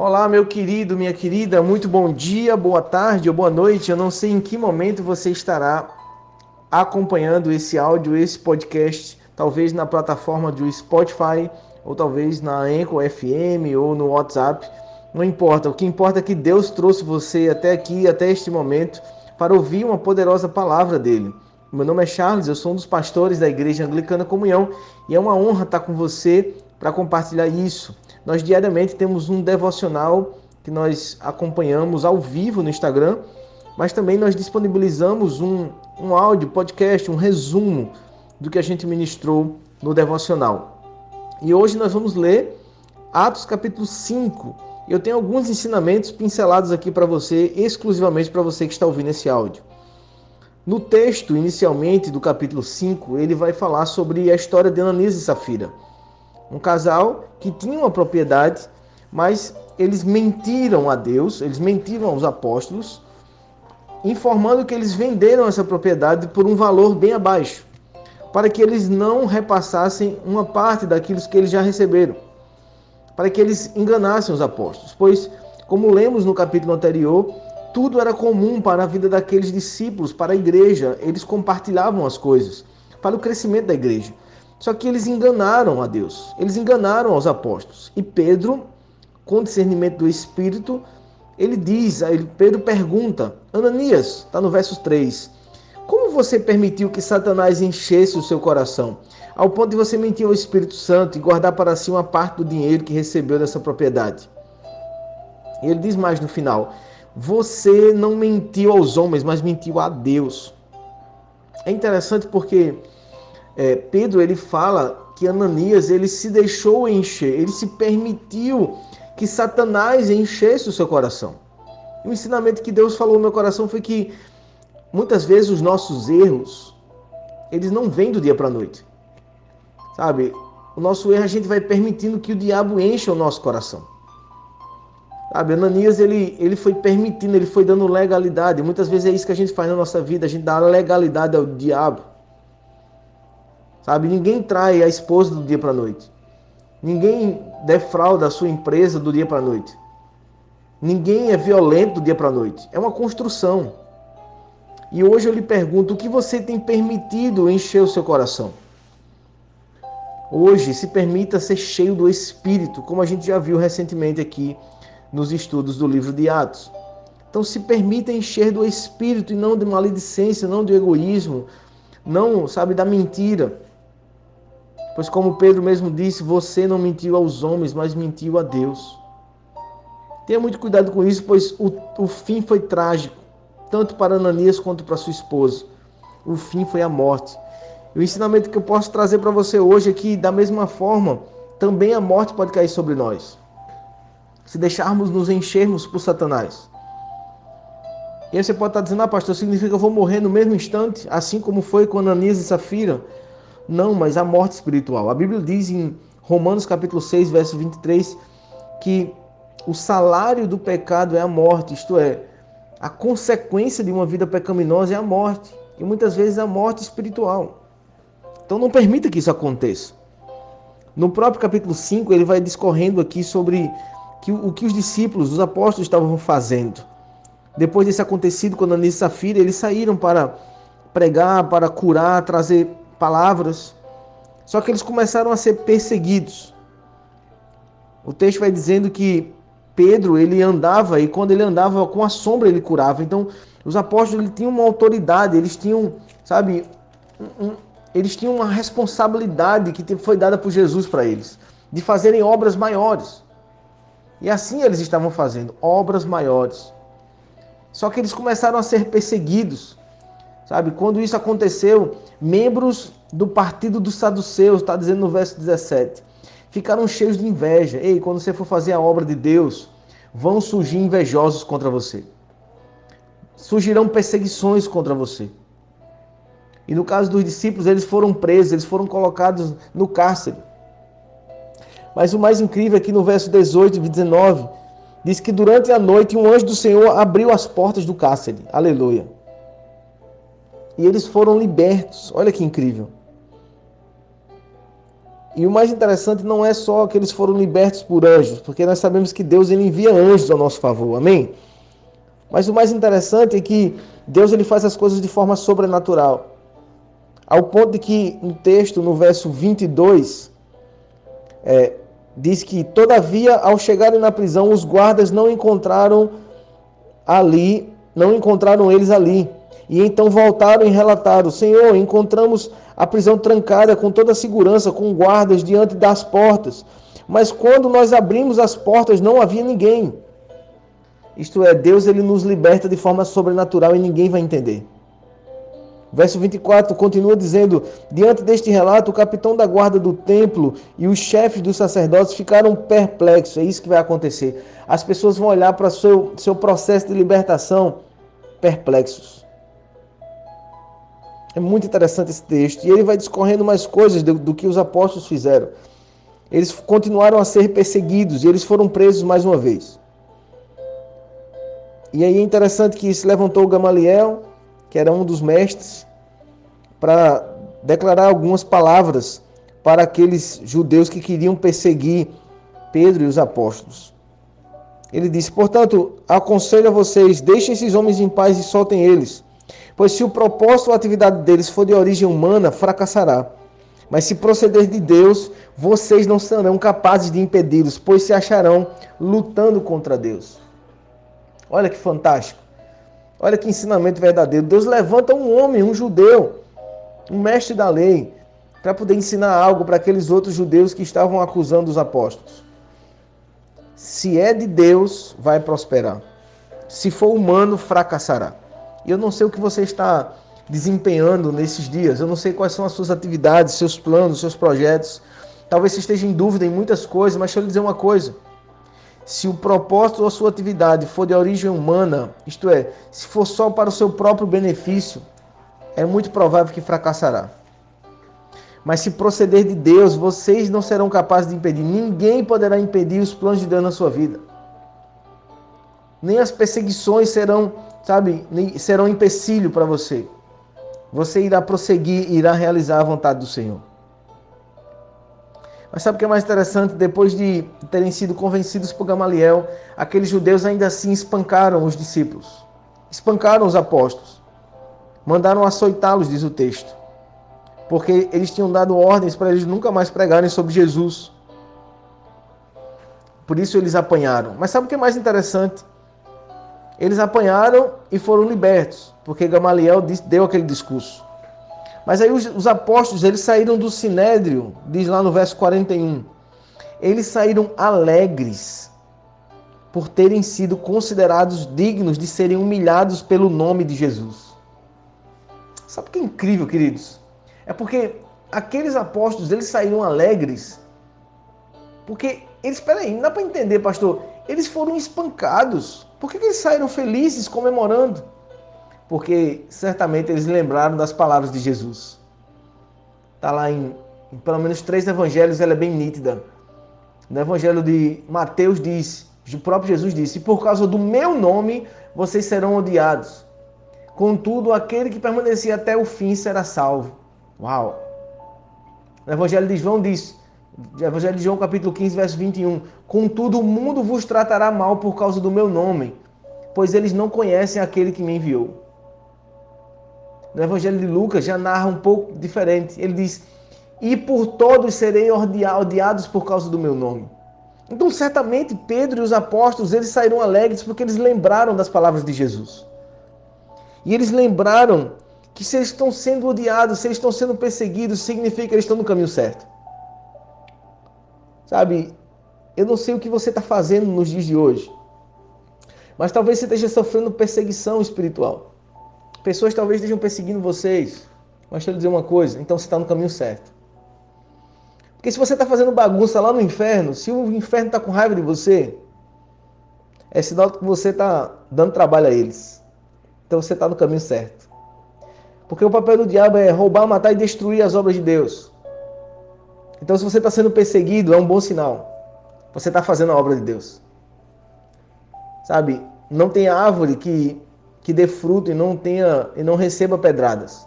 Olá, meu querido, minha querida, muito bom dia, boa tarde ou boa noite. Eu não sei em que momento você estará acompanhando esse áudio, esse podcast, talvez na plataforma do Spotify, ou talvez na Anchor FM ou no WhatsApp. Não importa, o que importa é que Deus trouxe você até aqui, até este momento, para ouvir uma poderosa palavra dele. Meu nome é Charles, eu sou um dos pastores da Igreja Anglicana Comunhão e é uma honra estar com você para compartilhar isso. Nós diariamente temos um devocional que nós acompanhamos ao vivo no Instagram, mas também nós disponibilizamos um, um áudio, podcast, um resumo do que a gente ministrou no devocional. E hoje nós vamos ler Atos capítulo 5. Eu tenho alguns ensinamentos pincelados aqui para você, exclusivamente para você que está ouvindo esse áudio. No texto, inicialmente, do capítulo 5, ele vai falar sobre a história de Ananias e Safira. Um casal que tinha uma propriedade, mas eles mentiram a Deus, eles mentiram aos apóstolos, informando que eles venderam essa propriedade por um valor bem abaixo, para que eles não repassassem uma parte daquilo que eles já receberam, para que eles enganassem os apóstolos, pois, como lemos no capítulo anterior, tudo era comum para a vida daqueles discípulos, para a igreja, eles compartilhavam as coisas para o crescimento da igreja. Só que eles enganaram a Deus, eles enganaram aos apóstolos. E Pedro, com discernimento do Espírito, ele diz, Pedro pergunta, Ananias, está no verso 3, como você permitiu que Satanás enchesse o seu coração, ao ponto de você mentir ao Espírito Santo e guardar para si uma parte do dinheiro que recebeu dessa propriedade? E ele diz mais no final, você não mentiu aos homens, mas mentiu a Deus. É interessante porque é, Pedro ele fala que Ananias ele se deixou encher, ele se permitiu que Satanás enchesse o seu coração. o ensinamento que Deus falou no meu coração foi que muitas vezes os nossos erros eles não vêm do dia para a noite, sabe? O nosso erro a gente vai permitindo que o diabo encha o nosso coração. Sabe, Ananias ele, ele foi permitindo, ele foi dando legalidade. Muitas vezes é isso que a gente faz na nossa vida, a gente dá legalidade ao diabo. Sabe? Ninguém trai a esposa do dia para noite. Ninguém defrauda a sua empresa do dia para noite. Ninguém é violento do dia para noite. É uma construção. E hoje eu lhe pergunto: o que você tem permitido encher o seu coração? Hoje, se permita ser cheio do Espírito, como a gente já viu recentemente aqui nos estudos do livro de Atos. Então, se permita encher do Espírito e não de maledicência, não de egoísmo, não, sabe, da mentira. Pois, como Pedro mesmo disse, você não mentiu aos homens, mas mentiu a Deus. Tenha muito cuidado com isso, pois o, o fim foi trágico, tanto para Ananias quanto para sua esposa. O fim foi a morte. E o ensinamento que eu posso trazer para você hoje é que, da mesma forma, também a morte pode cair sobre nós. Se deixarmos nos enchermos por Satanás. E aí você pode estar dizendo, ah, pastor, significa que eu vou morrer no mesmo instante, assim como foi com Ananias e Safira. Não, mas a morte espiritual. A Bíblia diz em Romanos capítulo 6, verso 23, que o salário do pecado é a morte, isto é, a consequência de uma vida pecaminosa é a morte, e muitas vezes a morte espiritual. Então não permita que isso aconteça. No próprio capítulo 5, ele vai discorrendo aqui sobre que, o que os discípulos, os apóstolos estavam fazendo. Depois desse acontecido com Ananias e Safira, eles saíram para pregar, para curar, trazer palavras. Só que eles começaram a ser perseguidos. O texto vai dizendo que Pedro ele andava e quando ele andava com a sombra ele curava. Então os apóstolos ele tinham uma autoridade, eles tinham, sabe, um, eles tinham uma responsabilidade que foi dada por Jesus para eles, de fazerem obras maiores. E assim eles estavam fazendo, obras maiores. Só que eles começaram a ser perseguidos. Sabe, quando isso aconteceu, membros do partido dos saduceus, está dizendo no verso 17, ficaram cheios de inveja. Ei, quando você for fazer a obra de Deus, vão surgir invejosos contra você. Surgirão perseguições contra você. E no caso dos discípulos, eles foram presos, eles foram colocados no cárcere. Mas o mais incrível é que no verso 18 e 19, diz que durante a noite um anjo do Senhor abriu as portas do cárcere. Aleluia e eles foram libertos. Olha que incrível. E o mais interessante não é só que eles foram libertos por anjos, porque nós sabemos que Deus ele envia anjos ao nosso favor. Amém? Mas o mais interessante é que Deus ele faz as coisas de forma sobrenatural. Ao ponto de que no texto, no verso 22, é, diz que, todavia, ao chegarem na prisão, os guardas não encontraram ali, não encontraram eles ali. E então voltaram e relataram: Senhor, encontramos a prisão trancada com toda a segurança, com guardas diante das portas. Mas quando nós abrimos as portas, não havia ninguém. Isto é, Deus ele nos liberta de forma sobrenatural e ninguém vai entender. Verso 24 continua dizendo: Diante deste relato, o capitão da guarda do templo e os chefes dos sacerdotes ficaram perplexos. É isso que vai acontecer. As pessoas vão olhar para seu, seu processo de libertação perplexos. É muito interessante esse texto. E ele vai discorrendo mais coisas do, do que os apóstolos fizeram. Eles continuaram a ser perseguidos e eles foram presos mais uma vez. E aí é interessante que se levantou Gamaliel que era um dos mestres, para declarar algumas palavras para aqueles judeus que queriam perseguir Pedro e os apóstolos. Ele disse: Portanto, aconselho a vocês, deixem esses homens em paz e soltem eles. Pois se o propósito ou atividade deles for de origem humana, fracassará. Mas se proceder de Deus, vocês não serão capazes de impedi-los, pois se acharão lutando contra Deus. Olha que fantástico. Olha que ensinamento verdadeiro. Deus levanta um homem, um judeu, um mestre da lei, para poder ensinar algo para aqueles outros judeus que estavam acusando os apóstolos. Se é de Deus, vai prosperar. Se for humano, fracassará. E eu não sei o que você está desempenhando nesses dias. Eu não sei quais são as suas atividades, seus planos, seus projetos. Talvez você esteja em dúvida em muitas coisas, mas deixa eu lhe dizer uma coisa. Se o propósito da sua atividade for de origem humana, isto é, se for só para o seu próprio benefício, é muito provável que fracassará. Mas se proceder de Deus, vocês não serão capazes de impedir. Ninguém poderá impedir os planos de Deus na sua vida. Nem as perseguições serão, sabe, serão empecilho para você. Você irá prosseguir, irá realizar a vontade do Senhor. Mas sabe o que é mais interessante? Depois de terem sido convencidos por Gamaliel, aqueles judeus ainda assim espancaram os discípulos, espancaram os apóstolos, mandaram açoitá-los, diz o texto, porque eles tinham dado ordens para eles nunca mais pregarem sobre Jesus. Por isso eles apanharam. Mas sabe o que é mais interessante? Eles apanharam e foram libertos, porque Gamaliel deu aquele discurso. Mas aí os, os apóstolos, eles saíram do sinédrio, diz lá no verso 41. Eles saíram alegres por terem sido considerados dignos de serem humilhados pelo nome de Jesus. Sabe o que é incrível, queridos? É porque aqueles apóstolos, eles saíram alegres porque eles, peraí, não dá para entender, pastor. Eles foram espancados. Por que, que eles saíram felizes, comemorando? Porque certamente eles lembraram das palavras de Jesus. Está lá em, em, pelo menos três evangelhos, ela é bem nítida. No evangelho de Mateus diz, o próprio Jesus disse, por causa do meu nome vocês serão odiados. Contudo, aquele que permanecer até o fim será salvo. Uau! No evangelho de João diz, Evangelho de João capítulo 15, verso 21, Contudo, o mundo vos tratará mal por causa do meu nome, pois eles não conhecem aquele que me enviou no Evangelho de Lucas já narra um pouco diferente. Ele diz: E por todos serei odiados por causa do meu nome. Então, certamente, Pedro e os apóstolos eles saíram alegres porque eles lembraram das palavras de Jesus. E eles lembraram que se eles estão sendo odiados, se eles estão sendo perseguidos, significa que eles estão no caminho certo. Sabe, eu não sei o que você está fazendo nos dias de hoje, mas talvez você esteja sofrendo perseguição espiritual. Pessoas talvez estejam perseguindo vocês. Mas deixa eu dizer uma coisa, então você está no caminho certo. Porque se você está fazendo bagunça lá no inferno, se o inferno está com raiva de você, é sinal que você está dando trabalho a eles. Então você está no caminho certo. Porque o papel do diabo é roubar, matar e destruir as obras de Deus. Então se você está sendo perseguido, é um bom sinal. Você está fazendo a obra de Deus. Sabe? Não tem árvore que que dê fruto e não tenha e não receba pedradas.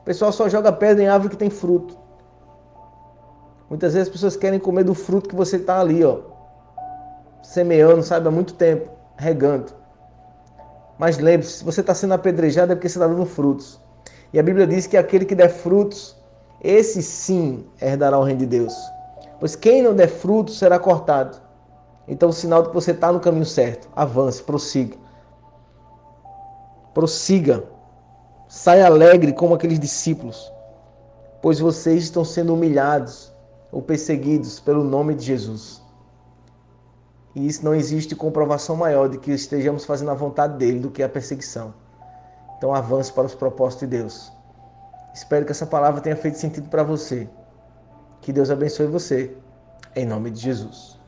O pessoal só joga pedra em árvore que tem fruto. Muitas vezes as pessoas querem comer do fruto que você está ali, ó, semeando, sabe, há muito tempo, regando. Mas lembre-se, se você está sendo apedrejado é porque você está dando frutos. E a Bíblia diz que aquele que der frutos, esse sim herdará o reino de Deus. Pois quem não der frutos será cortado. Então, o sinal de que você está no caminho certo. Avance, prossiga. Prossiga. Saia alegre como aqueles discípulos, pois vocês estão sendo humilhados ou perseguidos pelo nome de Jesus. E isso não existe comprovação maior de que estejamos fazendo a vontade dele do que a perseguição. Então avance para os propósitos de Deus. Espero que essa palavra tenha feito sentido para você. Que Deus abençoe você. Em nome de Jesus.